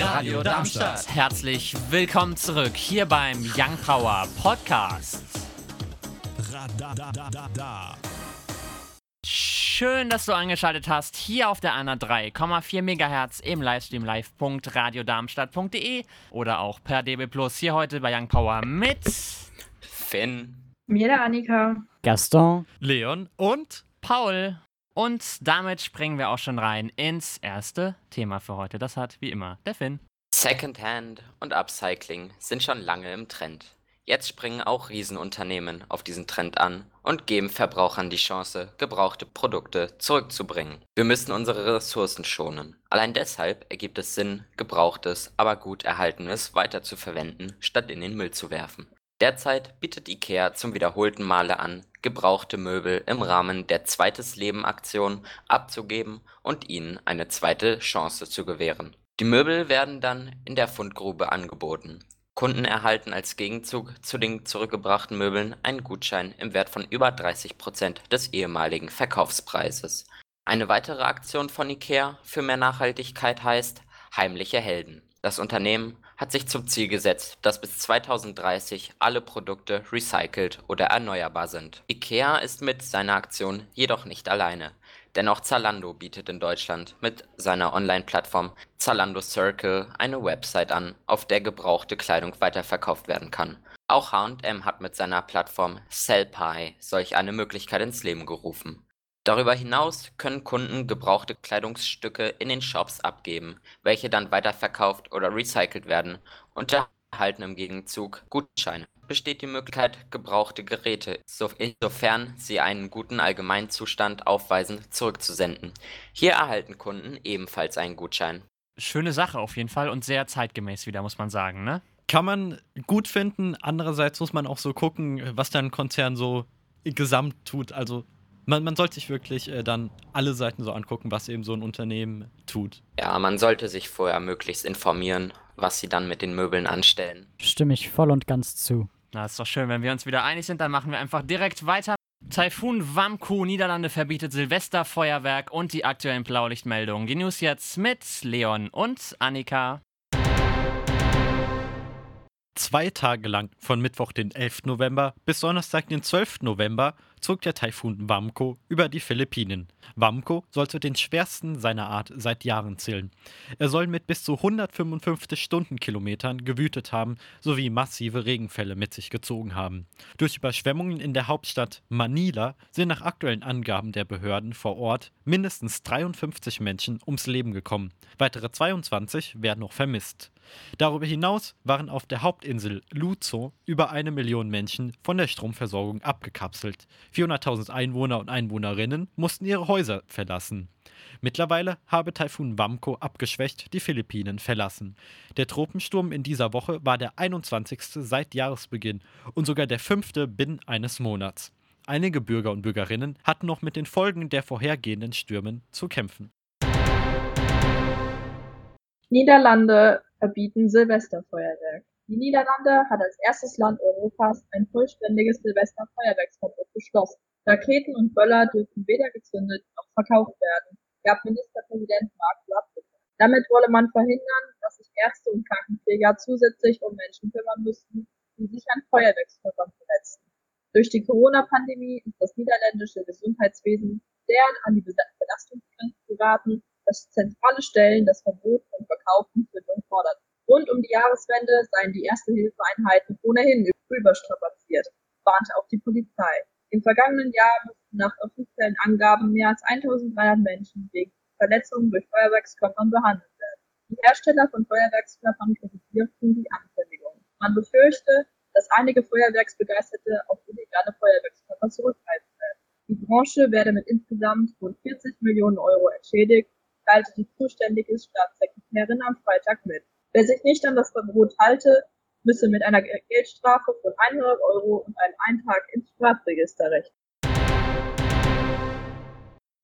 Radio Darmstadt. Herzlich willkommen zurück hier beim Young Power Podcast. Schön, dass du eingeschaltet hast hier auf der 103,4 MHz im Livestream live.radiodarmstadt.de oder auch per DB Plus hier heute bei Young Power mit Finn, mir der Annika, Gaston, Leon und Paul. Und damit springen wir auch schon rein ins erste Thema für heute. Das hat wie immer der Finn. Secondhand und Upcycling sind schon lange im Trend. Jetzt springen auch Riesenunternehmen auf diesen Trend an und geben Verbrauchern die Chance, gebrauchte Produkte zurückzubringen. Wir müssen unsere Ressourcen schonen. Allein deshalb ergibt es Sinn, gebrauchtes, aber gut erhaltenes weiterzuverwenden, statt in den Müll zu werfen. Derzeit bietet IKEA zum wiederholten Male an, gebrauchte Möbel im Rahmen der Zweites-Leben-Aktion abzugeben und ihnen eine zweite Chance zu gewähren. Die Möbel werden dann in der Fundgrube angeboten. Kunden erhalten als Gegenzug zu den zurückgebrachten Möbeln einen Gutschein im Wert von über 30 Prozent des ehemaligen Verkaufspreises. Eine weitere Aktion von IKEA für mehr Nachhaltigkeit heißt Heimliche Helden. Das Unternehmen hat sich zum Ziel gesetzt, dass bis 2030 alle Produkte recycelt oder erneuerbar sind. IKEA ist mit seiner Aktion jedoch nicht alleine, denn auch Zalando bietet in Deutschland mit seiner Online-Plattform Zalando Circle eine Website an, auf der gebrauchte Kleidung weiterverkauft werden kann. Auch H&M hat mit seiner Plattform Sellpie solch eine Möglichkeit ins Leben gerufen. Darüber hinaus können Kunden gebrauchte Kleidungsstücke in den Shops abgeben, welche dann weiterverkauft oder recycelt werden und erhalten im Gegenzug Gutscheine. Besteht die Möglichkeit, gebrauchte Geräte, sofern sie einen guten Allgemeinzustand aufweisen, zurückzusenden. Hier erhalten Kunden ebenfalls einen Gutschein. Schöne Sache auf jeden Fall und sehr zeitgemäß wieder, muss man sagen, ne? Kann man gut finden. Andererseits muss man auch so gucken, was dein Konzern so gesamt tut. Also man, man sollte sich wirklich äh, dann alle Seiten so angucken, was eben so ein Unternehmen tut. Ja, man sollte sich vorher möglichst informieren, was sie dann mit den Möbeln anstellen. Stimme ich voll und ganz zu. Na, ist doch schön, wenn wir uns wieder einig sind, dann machen wir einfach direkt weiter. Taifun Wamku, Niederlande verbietet Silvesterfeuerwerk und die aktuellen Blaulichtmeldungen. Die News jetzt mit Leon und Annika. Zwei Tage lang, von Mittwoch, den 11. November bis Donnerstag, den 12. November, zog der Taifun Wamko über die Philippinen. Wamko soll zu den schwersten seiner Art seit Jahren zählen. Er soll mit bis zu 155 Stundenkilometern gewütet haben sowie massive Regenfälle mit sich gezogen haben. Durch Überschwemmungen in der Hauptstadt Manila sind nach aktuellen Angaben der Behörden vor Ort mindestens 53 Menschen ums Leben gekommen. Weitere 22 werden noch vermisst. Darüber hinaus waren auf der Hauptinsel Luzo über eine Million Menschen von der Stromversorgung abgekapselt. 400.000 Einwohner und Einwohnerinnen mussten ihre Häuser verlassen. Mittlerweile habe Taifun Wamko abgeschwächt die Philippinen verlassen. Der Tropensturm in dieser Woche war der 21. seit Jahresbeginn und sogar der fünfte binnen eines Monats. Einige Bürger und Bürgerinnen hatten noch mit den Folgen der vorhergehenden Stürmen zu kämpfen. Niederlande verbieten Silvesterfeuerwerk. Die Niederlande hat als erstes Land Europas ein vollständiges Silvesterfeuerwerksverbot beschlossen. Raketen und Böller dürfen weder gezündet noch verkauft werden, gab Ministerpräsident Mark Rutte. Damit wolle man verhindern, dass sich Ärzte und Krankenpfleger zusätzlich um Menschen kümmern müssten, die sich an Feuerwerkskörpern verletzen. Durch die Corona-Pandemie ist das niederländische Gesundheitswesen derart an die Belastungsgrenze geraten, dass zentrale Stellen das Verbot von Verkauf und Zündung forderten. Rund um die Jahreswende seien die Erste-Hilfe-Einheiten ohnehin überstrapaziert, warnte auch die Polizei. Im vergangenen Jahr mussten nach offiziellen Angaben mehr als 1300 Menschen wegen Verletzungen durch Feuerwerkskörpern behandelt werden. Die Hersteller von Feuerwerkskörpern kritisierten die Ankündigung. Man befürchte, dass einige Feuerwerksbegeisterte auf illegale Feuerwerkskörper zurückgreifen werden. Die Branche werde mit insgesamt rund 40 Millionen Euro entschädigt, teilte die zuständige Staatssekretärin am Freitag mit. Wer sich nicht an das Verbot halte, müsse mit einer Geldstrafe von 100 Euro und einem Eintrag ins Strafregister rechnen.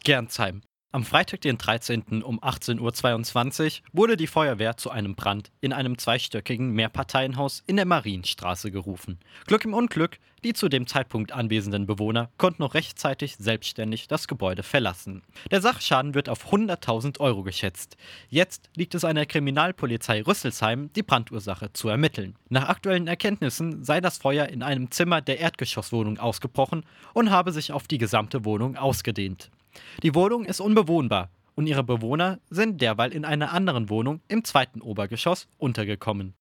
Gernsheim. Am Freitag, den 13. um 18.22 Uhr wurde die Feuerwehr zu einem Brand in einem zweistöckigen Mehrparteienhaus in der Marienstraße gerufen. Glück im Unglück, die zu dem Zeitpunkt anwesenden Bewohner konnten noch rechtzeitig selbstständig das Gebäude verlassen. Der Sachschaden wird auf 100.000 Euro geschätzt. Jetzt liegt es an der Kriminalpolizei Rüsselsheim, die Brandursache zu ermitteln. Nach aktuellen Erkenntnissen sei das Feuer in einem Zimmer der Erdgeschosswohnung ausgebrochen und habe sich auf die gesamte Wohnung ausgedehnt. Die Wohnung ist unbewohnbar und ihre Bewohner sind derweil in einer anderen Wohnung im zweiten Obergeschoss untergekommen.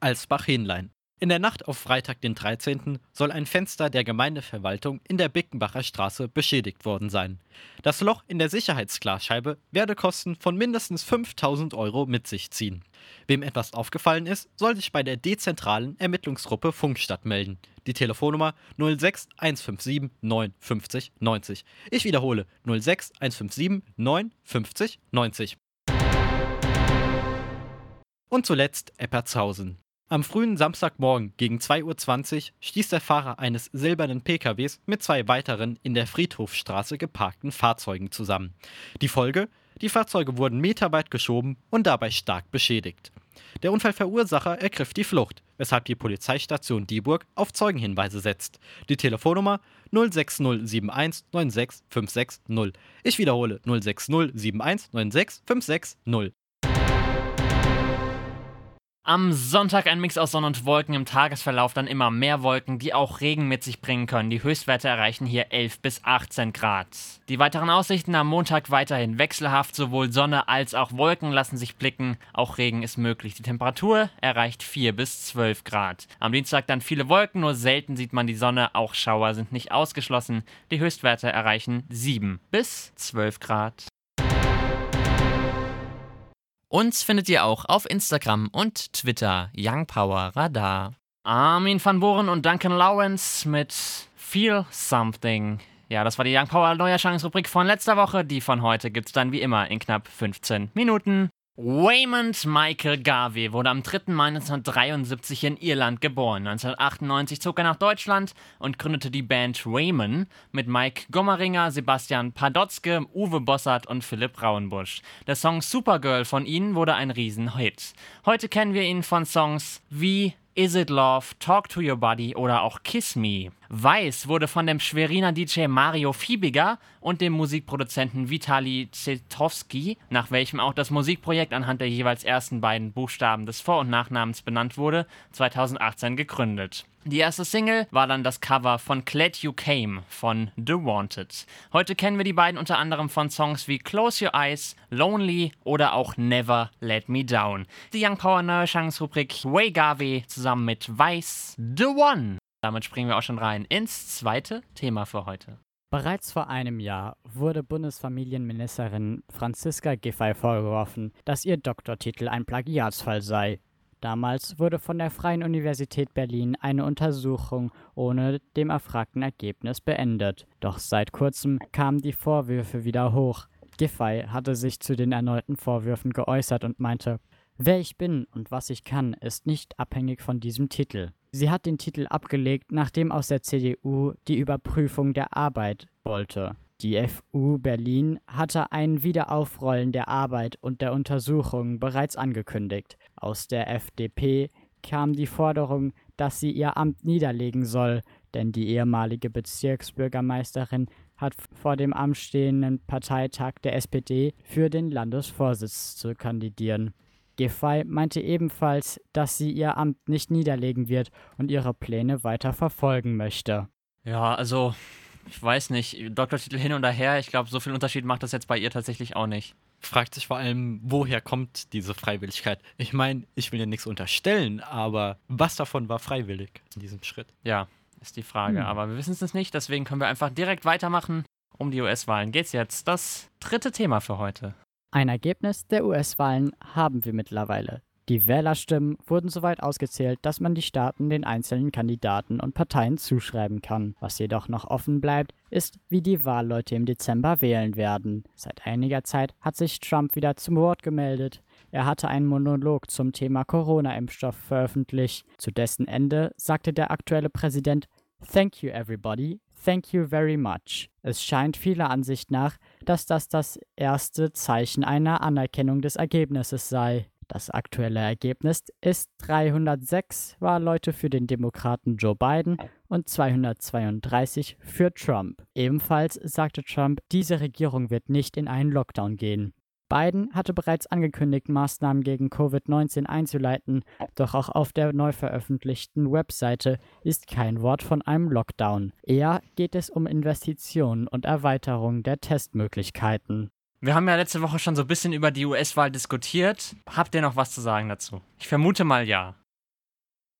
Alsbach-Hähnlein. In der Nacht auf Freitag, den 13., soll ein Fenster der Gemeindeverwaltung in der Bickenbacher Straße beschädigt worden sein. Das Loch in der Sicherheitsglasscheibe werde Kosten von mindestens 5000 Euro mit sich ziehen. Wem etwas aufgefallen ist, soll sich bei der dezentralen Ermittlungsgruppe Funkstadt melden. Die Telefonnummer 06 157 950 90. Ich wiederhole 06 157 950 90. Und zuletzt Eppertshausen. Am frühen Samstagmorgen gegen 2.20 Uhr stieß der Fahrer eines silbernen PKWs mit zwei weiteren in der Friedhofstraße geparkten Fahrzeugen zusammen. Die Folge? Die Fahrzeuge wurden meterweit geschoben und dabei stark beschädigt. Der Unfallverursacher ergriff die Flucht, weshalb die Polizeistation Dieburg auf Zeugenhinweise setzt. Die Telefonnummer 06071 96560. Ich wiederhole 06071 96560. Am Sonntag ein Mix aus Sonne und Wolken, im Tagesverlauf dann immer mehr Wolken, die auch Regen mit sich bringen können. Die Höchstwerte erreichen hier 11 bis 18 Grad. Die weiteren Aussichten am Montag weiterhin wechselhaft, sowohl Sonne als auch Wolken lassen sich blicken, auch Regen ist möglich. Die Temperatur erreicht 4 bis 12 Grad. Am Dienstag dann viele Wolken, nur selten sieht man die Sonne, auch Schauer sind nicht ausgeschlossen. Die Höchstwerte erreichen 7 bis 12 Grad. Uns findet ihr auch auf Instagram und Twitter Young Power Radar. Armin van Boren und Duncan Lawrence mit Feel Something. Ja, das war die Young Power Neuerscheinungsrubrik von letzter Woche. Die von heute gibt's dann wie immer in knapp 15 Minuten. Waymond Michael Garvey wurde am 3. Mai 1973 in Irland geboren. 1998 zog er nach Deutschland und gründete die Band Wayman mit Mike Gommeringer, Sebastian Padotzke, Uwe Bossart und Philipp Rauenbusch. Der Song Supergirl von ihnen wurde ein Riesenhit. Heute kennen wir ihn von Songs wie Is It Love, Talk to Your Body oder auch Kiss Me. Weiß wurde von dem Schweriner DJ Mario Fiebiger und dem Musikproduzenten Vitali Zetowski, nach welchem auch das Musikprojekt anhand der jeweils ersten beiden Buchstaben des Vor- und Nachnamens benannt wurde, 2018 gegründet. Die erste Single war dann das Cover von Glad You Came von The Wanted. Heute kennen wir die beiden unter anderem von Songs wie Close Your Eyes, Lonely oder auch Never Let Me Down. Die Young Power Neuerscheinungsrubrik Way Garvey zusammen mit Weiß The One. Damit springen wir auch schon rein ins zweite Thema für heute. Bereits vor einem Jahr wurde Bundesfamilienministerin Franziska Giffey vorgeworfen, dass ihr Doktortitel ein Plagiatsfall sei. Damals wurde von der Freien Universität Berlin eine Untersuchung ohne dem erfragten Ergebnis beendet. Doch seit kurzem kamen die Vorwürfe wieder hoch. Giffey hatte sich zu den erneuten Vorwürfen geäußert und meinte, Wer ich bin und was ich kann, ist nicht abhängig von diesem Titel. Sie hat den Titel abgelegt, nachdem aus der CDU die Überprüfung der Arbeit wollte. Die FU Berlin hatte ein Wiederaufrollen der Arbeit und der Untersuchungen bereits angekündigt. Aus der FDP kam die Forderung, dass sie ihr Amt niederlegen soll, denn die ehemalige Bezirksbürgermeisterin hat vor dem anstehenden Parteitag der SPD für den Landesvorsitz zu kandidieren. Giffey meinte ebenfalls, dass sie ihr Amt nicht niederlegen wird und ihre Pläne weiter verfolgen möchte. Ja, also, ich weiß nicht, Doktortitel hin und her, ich glaube, so viel Unterschied macht das jetzt bei ihr tatsächlich auch nicht. Fragt sich vor allem, woher kommt diese Freiwilligkeit? Ich meine, ich will ja nichts unterstellen, aber was davon war freiwillig in diesem Schritt? Ja, ist die Frage. Hm. Aber wir wissen es nicht, deswegen können wir einfach direkt weitermachen. Um die US-Wahlen geht's jetzt. Das dritte Thema für heute. Ein Ergebnis der US-Wahlen haben wir mittlerweile. Die Wählerstimmen wurden soweit ausgezählt, dass man die Staaten den einzelnen Kandidaten und Parteien zuschreiben kann. Was jedoch noch offen bleibt, ist, wie die Wahlleute im Dezember wählen werden. Seit einiger Zeit hat sich Trump wieder zum Wort gemeldet. Er hatte einen Monolog zum Thema Corona-Impfstoff veröffentlicht. Zu dessen Ende sagte der aktuelle Präsident Thank you everybody, Thank you very much. Es scheint vieler Ansicht nach, dass das das erste Zeichen einer Anerkennung des Ergebnisses sei. Das aktuelle Ergebnis ist 306 Wahlleute für den Demokraten Joe Biden und 232 für Trump. Ebenfalls sagte Trump, diese Regierung wird nicht in einen Lockdown gehen. Biden hatte bereits angekündigt, Maßnahmen gegen Covid-19 einzuleiten, doch auch auf der neu veröffentlichten Webseite ist kein Wort von einem Lockdown. Eher geht es um Investitionen und Erweiterung der Testmöglichkeiten. Wir haben ja letzte Woche schon so ein bisschen über die US-Wahl diskutiert. Habt ihr noch was zu sagen dazu? Ich vermute mal ja.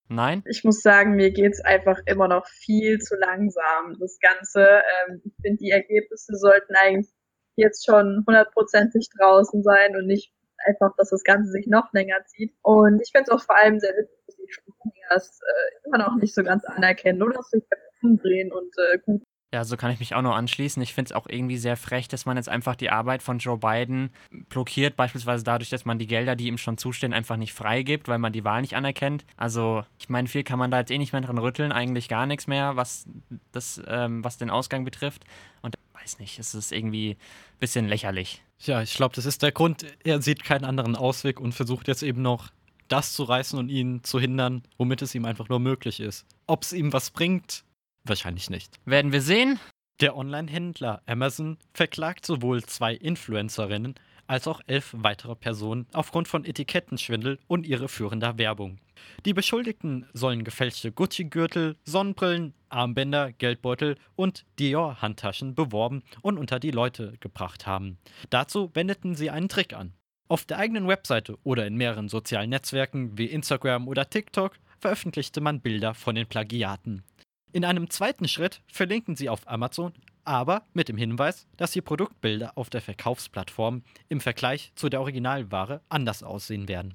Nein? Ich muss sagen, mir geht's einfach immer noch viel zu langsam. Das Ganze, ähm, ich finde, die Ergebnisse sollten eigentlich jetzt schon hundertprozentig draußen sein und nicht einfach, dass das Ganze sich noch länger zieht. Und ich finde es auch vor allem sehr witzig, dass die Springer es äh, immer noch nicht so ganz anerkennen oder sich umdrehen und äh, gut ja, so kann ich mich auch nur anschließen. Ich finde es auch irgendwie sehr frech, dass man jetzt einfach die Arbeit von Joe Biden blockiert, beispielsweise dadurch, dass man die Gelder, die ihm schon zustehen, einfach nicht freigibt, weil man die Wahl nicht anerkennt. Also, ich meine, viel kann man da jetzt eh nicht mehr dran rütteln, eigentlich gar nichts mehr, was, das, ähm, was den Ausgang betrifft. Und weiß nicht, es ist irgendwie ein bisschen lächerlich. Ja, ich glaube, das ist der Grund. Er sieht keinen anderen Ausweg und versucht jetzt eben noch das zu reißen und ihn zu hindern, womit es ihm einfach nur möglich ist. Ob es ihm was bringt, Wahrscheinlich nicht. Werden wir sehen. Der Online-Händler Amazon verklagt sowohl zwei Influencerinnen als auch elf weitere Personen aufgrund von Etikettenschwindel und irreführender Werbung. Die Beschuldigten sollen gefälschte Gucci-Gürtel, Sonnenbrillen, Armbänder, Geldbeutel und Dior-Handtaschen beworben und unter die Leute gebracht haben. Dazu wendeten sie einen Trick an. Auf der eigenen Webseite oder in mehreren sozialen Netzwerken wie Instagram oder TikTok veröffentlichte man Bilder von den Plagiaten. In einem zweiten Schritt verlinken Sie auf Amazon, aber mit dem Hinweis, dass die Produktbilder auf der Verkaufsplattform im Vergleich zu der Originalware anders aussehen werden.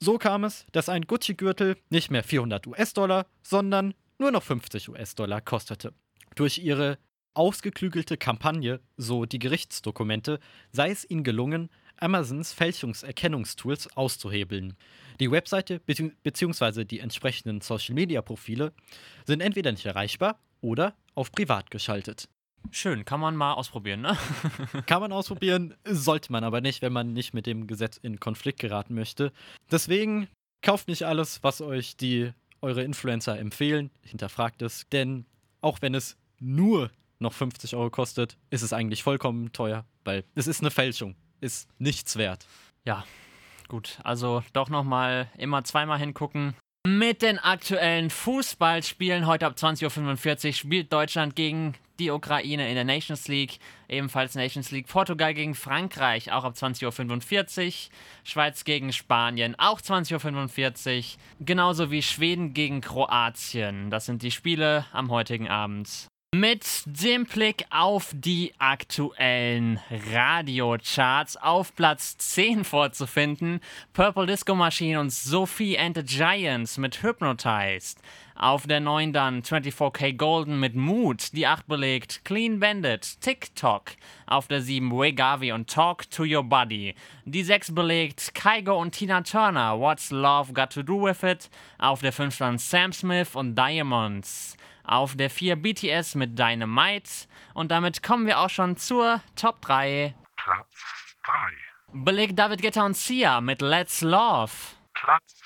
So kam es, dass ein Gucci-Gürtel nicht mehr 400 US-Dollar, sondern nur noch 50 US-Dollar kostete. Durch ihre ausgeklügelte Kampagne, so die Gerichtsdokumente, sei es ihnen gelungen, Amazons Fälschungserkennungstools auszuhebeln. Die Webseite bzw. die entsprechenden Social-Media-Profile sind entweder nicht erreichbar oder auf privat geschaltet. Schön, kann man mal ausprobieren, ne? kann man ausprobieren, sollte man aber nicht, wenn man nicht mit dem Gesetz in Konflikt geraten möchte. Deswegen kauft nicht alles, was euch die eure Influencer empfehlen, hinterfragt es, denn auch wenn es nur noch 50 Euro kostet, ist es eigentlich vollkommen teuer, weil es ist eine Fälschung, ist nichts wert. Ja, Gut, also doch nochmal immer zweimal hingucken. Mit den aktuellen Fußballspielen heute ab 20.45 Uhr spielt Deutschland gegen die Ukraine in der Nations League. Ebenfalls Nations League. Portugal gegen Frankreich, auch ab 20.45 Uhr. Schweiz gegen Spanien, auch 20.45 Uhr. Genauso wie Schweden gegen Kroatien. Das sind die Spiele am heutigen Abend. Mit dem Blick auf die aktuellen Radiocharts auf Platz 10 vorzufinden, Purple Disco Machine und Sophie and the Giants mit Hypnotized. Auf der 9 dann 24K Golden mit Mood, die 8 belegt Clean Bandit, TikTok. Auf der 7 Wegavi und Talk to Your Body. Die 6 belegt Kaigo und Tina Turner, What's Love Got to Do With It. Auf der 5 dann Sam Smith und Diamonds. Auf der 4 BTS mit Dynamite. Und damit kommen wir auch schon zur Top 3. Platz 3. Belegt David Guetta und Sia mit Let's Love. Platz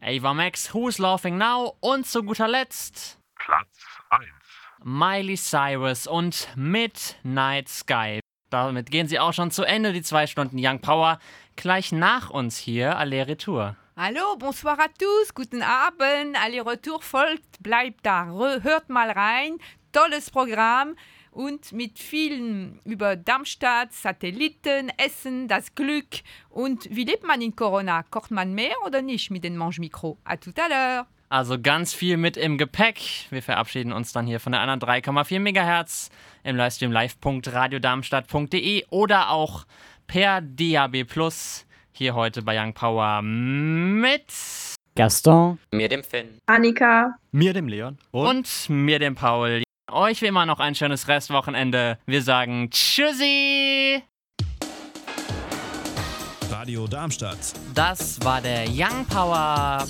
2. Ava Max, Who's Laughing Now? Und zu guter Letzt. Platz 1. Miley Cyrus und Midnight Sky. Damit gehen sie auch schon zu Ende, die zwei Stunden Young Power. Gleich nach uns hier Aller Retour. Hallo, bonsoir à tous, guten Abend, Aller Retour folgt, bleibt da, hört mal rein, tolles Programm und mit vielen über Darmstadt, Satelliten, Essen, das Glück und wie lebt man in Corona? Kocht man mehr oder nicht mit den Mange-Mikro? À tout à l'heure. Also ganz viel mit im Gepäck. Wir verabschieden uns dann hier von der anderen 3,4 MHz im Livestream live.radiodarmstadt.de oder auch per DAB Plus hier heute bei Young Power mit Gaston, Mir dem Finn. Annika, Mir, dem Leon und, und mir, dem Paul. Euch wie immer noch ein schönes Restwochenende. Wir sagen Tschüssi! Radio Darmstadt. Das war der Young Power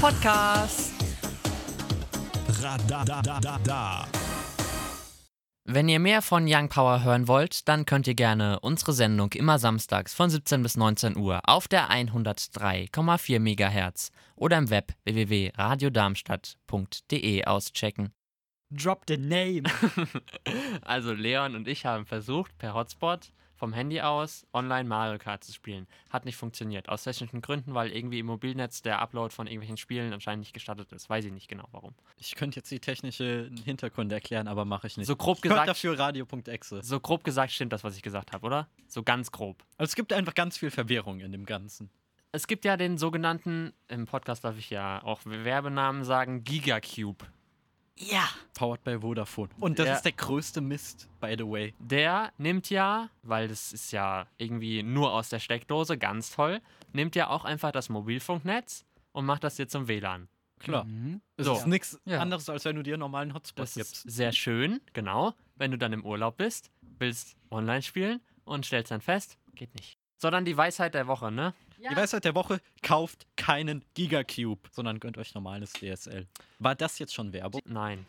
Podcast. Radadadada. Wenn ihr mehr von Young Power hören wollt, dann könnt ihr gerne unsere Sendung immer samstags von 17 bis 19 Uhr auf der 103,4 MHz oder im Web www.radiodarmstadt.de auschecken. Drop the name. Also Leon und ich haben versucht, per Hotspot vom Handy aus online Mario Kart zu spielen. Hat nicht funktioniert. Aus technischen Gründen, weil irgendwie im Mobilnetz der Upload von irgendwelchen Spielen anscheinend nicht gestattet ist. Weiß ich nicht genau warum. Ich könnte jetzt die technische Hintergründe erklären, aber mache ich nicht. So grob ich gesagt- dafür radio.exe. So grob gesagt stimmt das, was ich gesagt habe, oder? So ganz grob. Also es gibt einfach ganz viel Verwirrung in dem Ganzen. Es gibt ja den sogenannten, im Podcast darf ich ja auch Werbenamen sagen, Gigacube. Ja. Powered by Vodafone. Und das Ja. ist der größte Mist, by the way. Der nimmt ja, weil das ist ja irgendwie nur aus der Steckdose, ganz toll, nimmt ja auch einfach das Mobilfunknetz und macht das dir zum WLAN. Klar. Mhm. Es So. ist nichts Ja. anderes, als wenn du dir einen normalen Hotspot Das ist gibst. sehr schön, genau. Wenn du dann im Urlaub bist, willst online spielen und stellst dann fest, geht nicht. So, dann die Weisheit der Woche, ne? Die Weisheit der Woche, kauft keinen Gigacube, sondern gönnt euch normales DSL. War das jetzt schon Werbung? Nein.